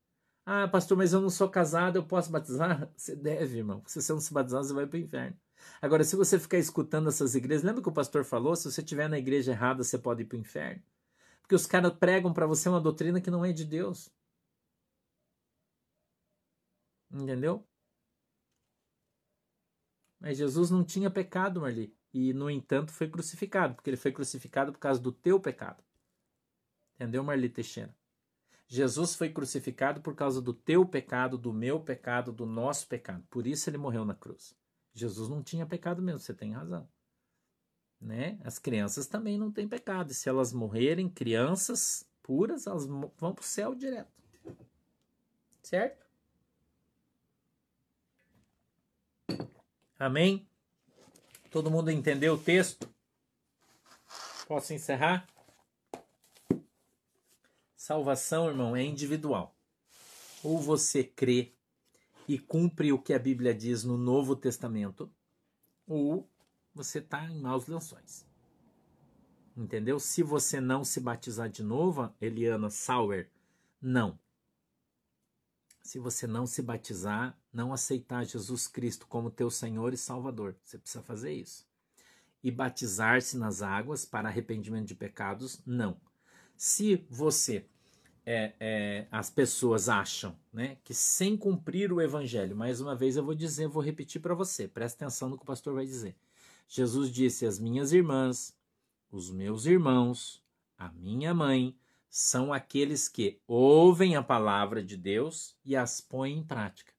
Speaker 1: Ah, pastor, mas eu não sou casado, eu posso batizar? [LAUGHS] Você deve, irmão. Se você não se batizar, você vai para o inferno. Agora, se você ficar escutando essas igrejas, lembra que o pastor falou? Se você estiver na igreja errada, você pode ir para o inferno. Porque os caras pregam para você uma doutrina que não é de Deus. Entendeu? Mas Jesus não tinha pecado, Marli. E, no entanto, foi crucificado, porque ele foi crucificado por causa do teu pecado. Entendeu, Marli Teixeira? Jesus foi crucificado por causa do teu pecado, do meu pecado, do nosso pecado. Por isso ele morreu na cruz. Jesus não tinha pecado mesmo, você tem razão. Né? As crianças também não têm pecado. E se elas morrerem, crianças puras, elas vão para o céu direto. Certo? Amém? Todo mundo entendeu o texto? Posso encerrar? Salvação, irmão, é individual. Ou você crê e cumpre o que a Bíblia diz no Novo Testamento, ou você está em maus lençóis. Entendeu? Se você não se batizar de novo, Eliana Sauer, não. Se você não se batizar, não aceitar Jesus Cristo como teu Senhor e Salvador, você precisa fazer isso. E batizar-se nas águas para arrependimento de pecados, não. Se você é, é, as pessoas acham né, que sem cumprir o evangelho, mais uma vez eu vou dizer, vou repetir para você, presta atenção no que o pastor vai dizer. Jesus disse: As minhas irmãs, os meus irmãos, a minha mãe, são aqueles que ouvem a palavra de Deus e as põem em prática.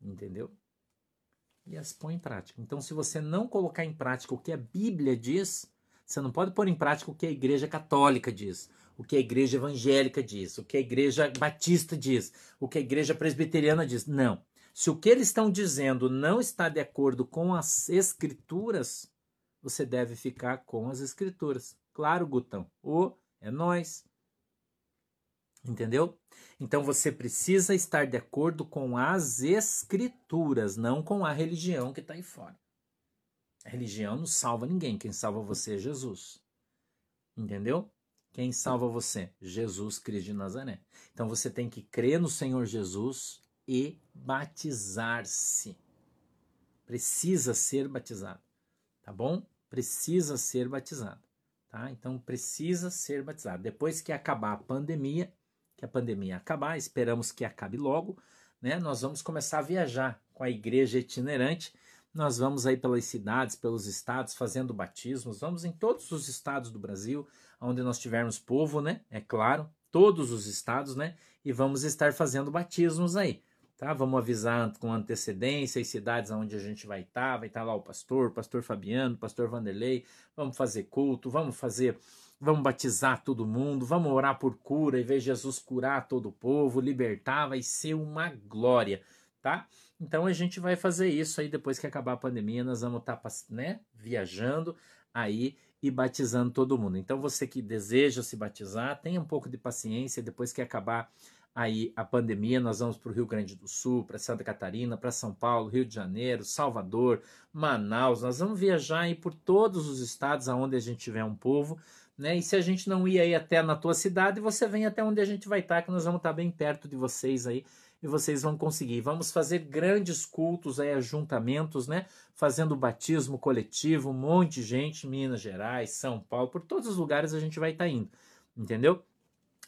Speaker 1: Entendeu? E as põem em prática. Então, se você não colocar em prática o que a Bíblia diz, você não pode pôr em prática o que a Igreja Católica diz, o que a igreja evangélica diz, o que a igreja batista diz, o que a igreja presbiteriana diz. Não. Se o que eles estão dizendo não está de acordo com as escrituras, você deve ficar com as escrituras. Claro, Gutão. O é nós. Entendeu? Então você precisa estar de acordo com as escrituras, não com a religião que está aí fora. A religião não salva ninguém, quem salva você é Jesus. Entendeu? Quem salva você? Jesus Cristo de Nazaré. Então você tem que crer no Senhor Jesus e batizar-se. Precisa ser batizado, tá bom? Precisa ser batizado, tá? Então precisa ser batizado. Depois que acabar a pandemia, que a pandemia acabar, esperamos que acabe logo, né? Nós vamos começar a viajar com a igreja itinerante. Nós vamos aí pelas cidades, pelos estados, fazendo batismos. Vamos em todos os estados do Brasil, onde nós tivermos povo, né? É claro, todos os estados, né? E vamos estar fazendo batismos aí, tá? Vamos avisar com antecedência as cidades onde a gente vai estar. Tá, vai estar tá lá o pastor, o pastor Fabiano, o pastor Vanderlei. Vamos fazer culto, vamos fazer, vamos batizar todo mundo, vamos orar por cura e ver Jesus curar todo o povo, libertar, vai ser uma glória, tá? Então a gente vai fazer isso aí depois que acabar a pandemia, nós vamos estar, tá, né, viajando aí e batizando todo mundo. Então você que deseja se batizar, tenha um pouco de paciência, depois que acabar aí a pandemia, nós vamos para o Rio Grande do Sul, para Santa Catarina, para São Paulo, Rio de Janeiro, Salvador, Manaus, nós vamos viajar aí por todos os estados aonde a gente tiver um povo, né? E se a gente não ir aí até na tua cidade, você vem até onde a gente vai estar, que nós vamos estar bem perto de vocês aí e vocês vão conseguir. Vamos fazer grandes cultos aí, ajuntamentos, né? Fazendo batismo coletivo, um monte de gente, Minas Gerais, São Paulo, por todos os lugares a gente vai estar tá indo, entendeu?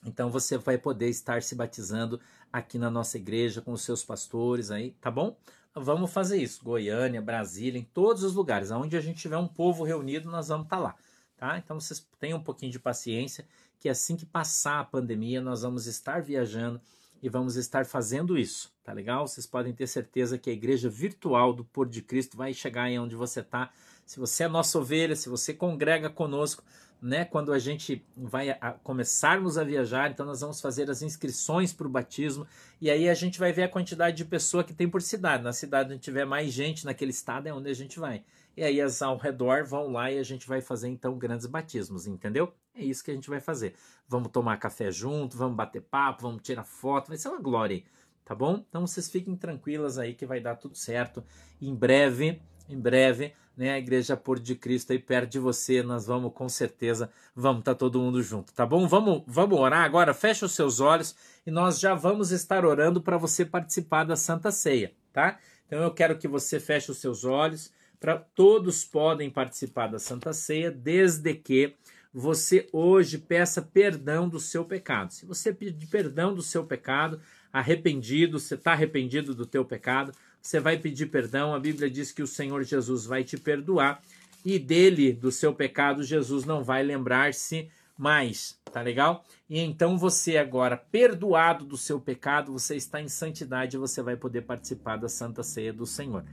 Speaker 1: Então você vai poder estar se batizando aqui na nossa igreja com os seus pastores aí, tá bom? Vamos fazer isso. Goiânia, Brasília, em todos os lugares. Onde a gente tiver um povo reunido, nós vamos estar tá lá. Tá? Então vocês tenham um pouquinho de paciência, que assim que passar a pandemia, nós vamos estar viajando e vamos estar fazendo isso, tá legal? Vocês podem ter certeza que a igreja virtual do Pôr de Cristo vai chegar aí onde você está. Se você é nossa ovelha, se você congrega conosco, né? Quando a gente vai a, começarmos a viajar, então nós vamos fazer as inscrições para o batismo e aí a gente vai ver a quantidade de pessoa que tem por cidade. Na cidade onde tiver mais gente naquele estado é onde a gente vai. E aí as ao redor vão lá e a gente vai fazer então grandes batismos, entendeu? É isso que a gente vai fazer. Vamos tomar café junto, vamos bater papo, vamos tirar foto, vai ser uma glória, tá bom? Então vocês fiquem tranquilas aí que vai dar tudo certo. Em breve, em breve, né, a Igreja Por de Cristo aí perto de você, nós vamos com certeza, vamos estar tá todo mundo junto, tá bom? Vamos, vamos orar agora, fecha os seus olhos e nós já vamos estar orando para você participar da Santa Ceia, tá? Então eu quero que você feche os seus olhos, para todos podem participar da Santa Ceia, desde que você hoje peça perdão do seu pecado. Se você pedir perdão do seu pecado, arrependido, você está arrependido do teu pecado, você vai pedir perdão. A Bíblia diz que o Senhor Jesus vai te perdoar e dele, do seu pecado, Jesus não vai lembrar-se mais, tá legal? E então você agora, perdoado do seu pecado, você está em santidade e você vai poder participar da Santa Ceia do Senhor,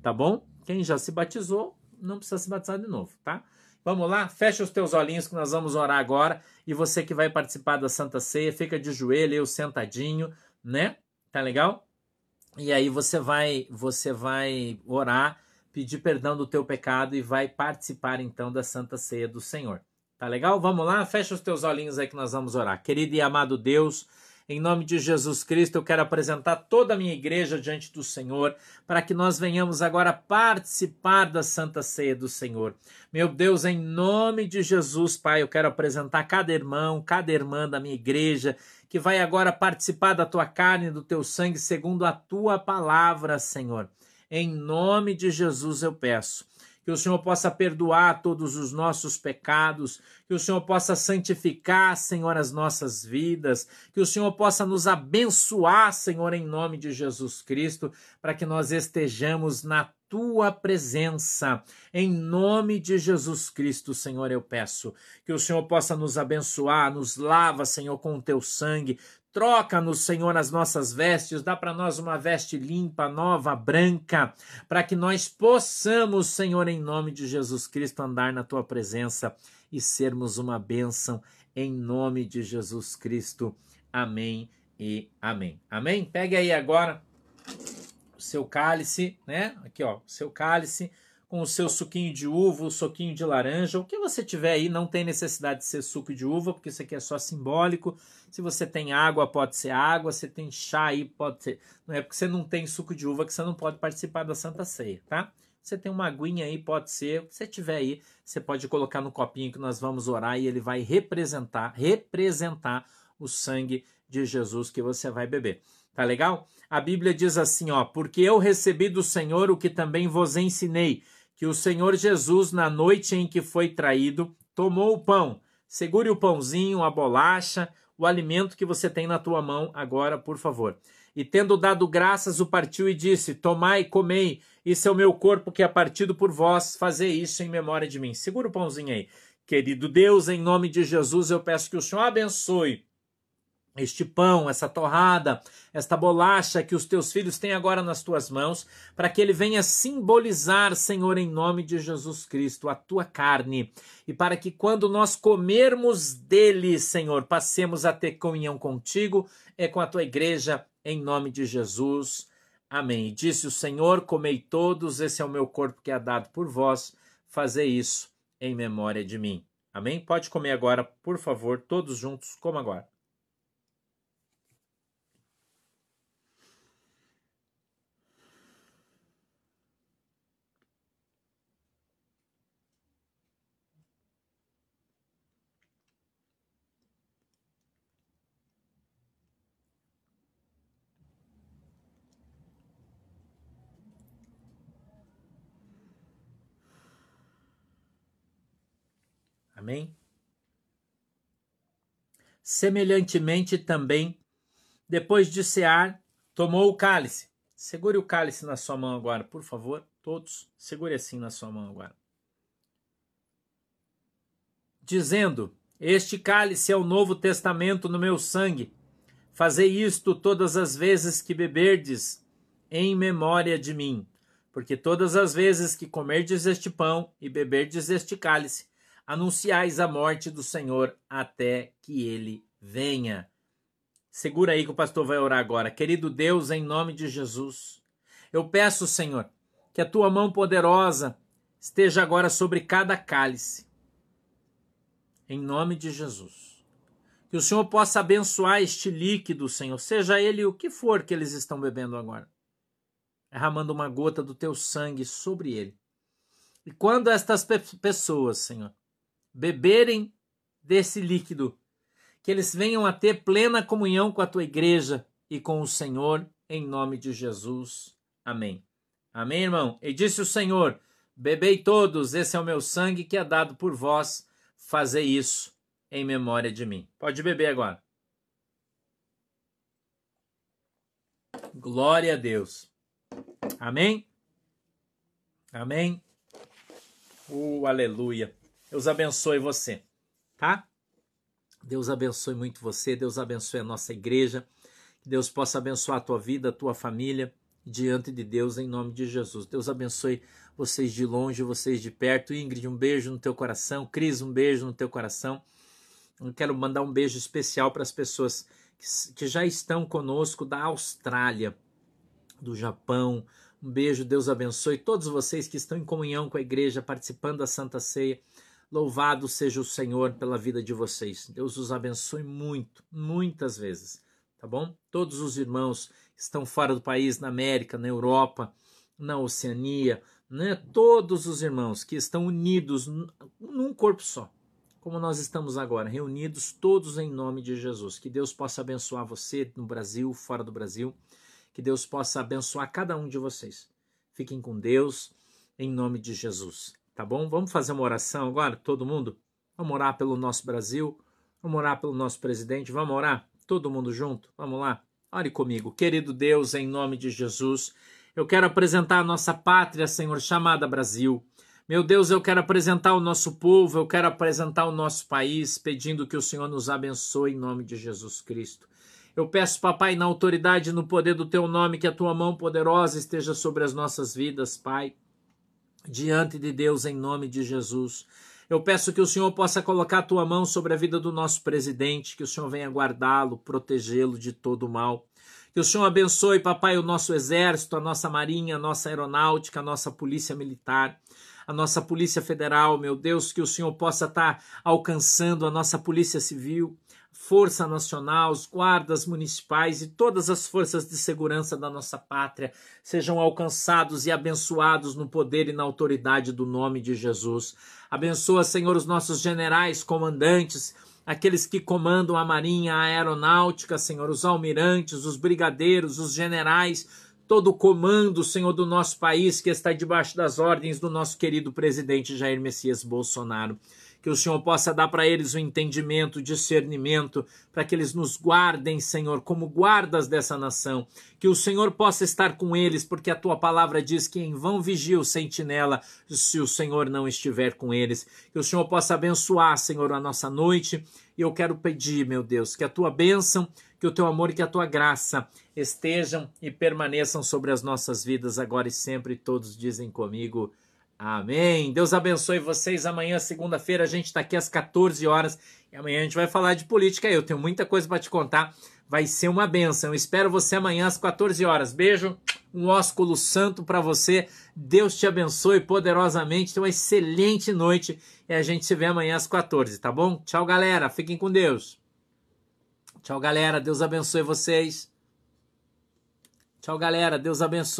Speaker 1: tá bom? Quem já se batizou, não precisa se batizar de novo, tá? Vamos lá, fecha os teus olhinhos que nós vamos orar agora. E você que vai participar da Santa Ceia, fica de joelho, eu sentadinho, né? Tá legal? E aí você vai, você vai orar, pedir perdão do teu pecado e vai participar então da Santa Ceia do Senhor. Tá legal? Vamos lá? Fecha os teus olhinhos aí que nós vamos orar. Querido e amado Deus, em nome de Jesus Cristo, eu quero apresentar toda a minha igreja diante do Senhor, para que nós venhamos agora participar da Santa Ceia do Senhor. Meu Deus, em nome de Jesus, Pai, eu quero apresentar cada irmão, cada irmã da minha igreja que vai agora participar da tua carne e do teu sangue segundo a tua palavra, Senhor. Em nome de Jesus eu peço que o Senhor possa perdoar todos os nossos pecados, que o Senhor possa santificar, Senhor, as nossas vidas, que o Senhor possa nos abençoar, Senhor, em nome de Jesus Cristo, para que nós estejamos na tua presença. Em nome de Jesus Cristo, Senhor, eu peço que o Senhor possa nos abençoar, nos lava, Senhor, com o teu sangue. Troca-nos, Senhor, as nossas vestes, dá para nós uma veste limpa, nova, branca, para que nós possamos, Senhor, em nome de Jesus Cristo, andar na tua presença e sermos uma bênção, em nome de Jesus Cristo. Amém e amém. Amém? Pegue aí agora o seu cálice, né? Aqui, ó, o seu cálice com o seu suquinho de uva, o suquinho de laranja, o que você tiver aí, não tem necessidade de ser suco de uva, porque isso aqui é só simbólico. Se você tem água, pode ser água, se tem chá aí, pode ser. Não é porque você não tem suco de uva que você não pode participar da Santa Ceia, tá? Você tem uma aguinha aí, pode ser. O que você tiver aí, você pode colocar no copinho que nós vamos orar e ele vai representar, representar o sangue de Jesus que você vai beber. Tá legal? A Bíblia diz assim, ó: "Porque eu recebi do Senhor o que também vos ensinei, que o Senhor Jesus na noite em que foi traído, tomou o pão. Segure o pãozinho, a bolacha, o alimento que você tem na tua mão agora, por favor. E tendo dado graças, o partiu e disse: Tomai, comei, isso é o meu corpo que é partido por vós, fazei isso em memória de mim. Segura o pãozinho aí. Querido Deus, em nome de Jesus, eu peço que o Senhor abençoe este pão, essa torrada, esta bolacha que os teus filhos têm agora nas tuas mãos, para que ele venha simbolizar, Senhor, em nome de Jesus Cristo, a tua carne, e para que quando nós comermos dele, Senhor, passemos a ter comunhão contigo e com a tua igreja, em nome de Jesus. Amém. E disse o Senhor: Comei todos, esse é o meu corpo que é dado por vós, fazei isso em memória de mim. Amém? Pode comer agora, por favor, todos juntos, como agora. Amém? Semelhantemente também, depois de cear, tomou o cálice. Segure o cálice na sua mão agora, por favor, todos. Segure assim na sua mão agora. Dizendo: Este cálice é o novo testamento no meu sangue. Fazei isto todas as vezes que beberdes, em memória de mim. Porque todas as vezes que comerdes este pão e beberdes este cálice, anunciais a morte do Senhor até que ele venha. Segura aí que o pastor vai orar agora. Querido Deus, em nome de Jesus, eu peço, Senhor, que a tua mão poderosa esteja agora sobre cada cálice. Em nome de Jesus. Que o Senhor possa abençoar este líquido, Senhor, seja ele o que for que eles estão bebendo agora, derramando uma gota do teu sangue sobre ele. E quando estas pessoas, Senhor, beberem desse líquido, que eles venham a ter plena comunhão com a tua igreja e com o Senhor, em nome de Jesus. Amém. Amém, irmão? E disse o Senhor: Bebei todos, esse é o meu sangue que é dado por vós, fazei isso em memória de mim. Pode beber agora. Glória a Deus. Amém? Amém? Uh, aleluia. Deus abençoe você, tá? Deus abençoe muito você, Deus abençoe a nossa igreja, que Deus possa abençoar a tua vida, a tua família, diante de Deus, em nome de Jesus. Deus abençoe vocês de longe, vocês de perto. Ingrid, um beijo no teu coração. Cris, um beijo no teu coração. Eu quero mandar um beijo especial para as pessoas que, que já estão conosco da Austrália, do Japão, um beijo, Deus abençoe todos vocês que estão em comunhão com a igreja, participando da Santa Ceia. Louvado seja o Senhor pela vida de vocês. Deus os abençoe muito, muitas vezes, tá bom? Todos os irmãos que estão fora do país, na América, na Europa, na Oceania, né? Todos os irmãos que estão unidos num corpo só, como nós estamos agora, reunidos todos em nome de Jesus. Que Deus possa abençoar você no Brasil, fora do Brasil que Deus possa abençoar cada um de vocês. Fiquem com Deus, em nome de Jesus. Tá bom? Vamos fazer uma oração agora, todo mundo? Vamos orar pelo nosso Brasil, vamos orar pelo nosso presidente, vamos orar? Todo mundo junto? Vamos lá? Ore comigo. Querido Deus, em nome de Jesus, eu quero apresentar a nossa pátria, Senhor, chamada Brasil. Meu Deus, eu quero apresentar o nosso povo, eu quero apresentar o nosso país, pedindo que o Senhor nos abençoe em nome de Jesus Cristo. Eu peço, papai, na autoridade e no poder do teu nome, que a tua mão poderosa esteja sobre as nossas vidas, pai. Diante de Deus, em nome de Jesus. Eu peço que o Senhor possa colocar a tua mão sobre a vida do nosso presidente, que o Senhor venha guardá-lo, protegê-lo de todo mal. Que o Senhor abençoe, papai, o nosso exército, a nossa marinha, a nossa aeronáutica, a nossa polícia militar, a nossa polícia federal, meu Deus, que o Senhor possa estar alcançando a nossa polícia civil, Força Nacional, os guardas municipais e todas as forças de segurança da nossa pátria sejam alcançados e abençoados no poder e na autoridade do nome de Jesus. Abençoa, Senhor, os nossos generais, comandantes, aqueles que comandam a Marinha, a Aeronáutica, Senhor, os almirantes, os brigadeiros, os generais, todo o comando, Senhor, do nosso país que está debaixo das ordens do nosso querido presidente Jair Messias Bolsonaro que o Senhor possa dar para eles o entendimento, o discernimento, para que eles nos guardem, Senhor, como guardas dessa nação. Que o Senhor possa estar com eles, porque a tua palavra diz que em vão vigia o sentinela se o Senhor não estiver com eles. Que o Senhor possa abençoar, Senhor, a nossa noite. E eu quero pedir, meu Deus, que a tua bênção, que o teu amor e que a tua graça estejam e permaneçam sobre as nossas vidas agora e sempre. Todos dizem comigo. Amém. Deus abençoe vocês. Amanhã, segunda-feira, a gente está aqui às 14 horas e amanhã a gente vai falar de política. Eu tenho muita coisa para te contar. Vai ser uma benção. Eu espero você amanhã às 14 horas. Beijo, um ósculo santo para você. Deus te abençoe poderosamente. Tenha uma excelente noite e a gente se vê amanhã às 14, tá bom? Tchau, galera. Fiquem com Deus. Tchau, galera. Deus abençoe vocês. Tchau, galera. Deus abençoe.